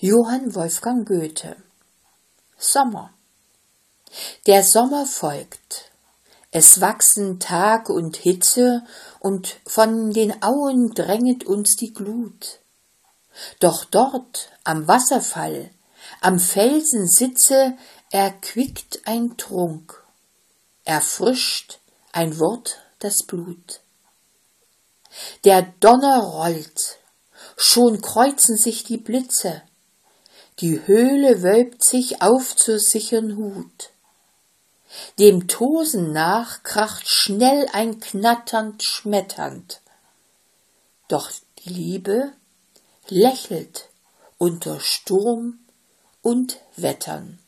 Johann Wolfgang Goethe Sommer Der Sommer folgt. Es wachsen Tag und Hitze, und von den Auen dränget uns die Glut. Doch dort am Wasserfall, am Felsen sitze, erquickt ein Trunk, erfrischt ein Wort das Blut. Der Donner rollt, schon kreuzen sich die Blitze, die Höhle wölbt sich auf zur sichern Hut. Dem Tosen nach kracht schnell ein knatternd schmetternd. Doch die Liebe lächelt unter Sturm und Wettern.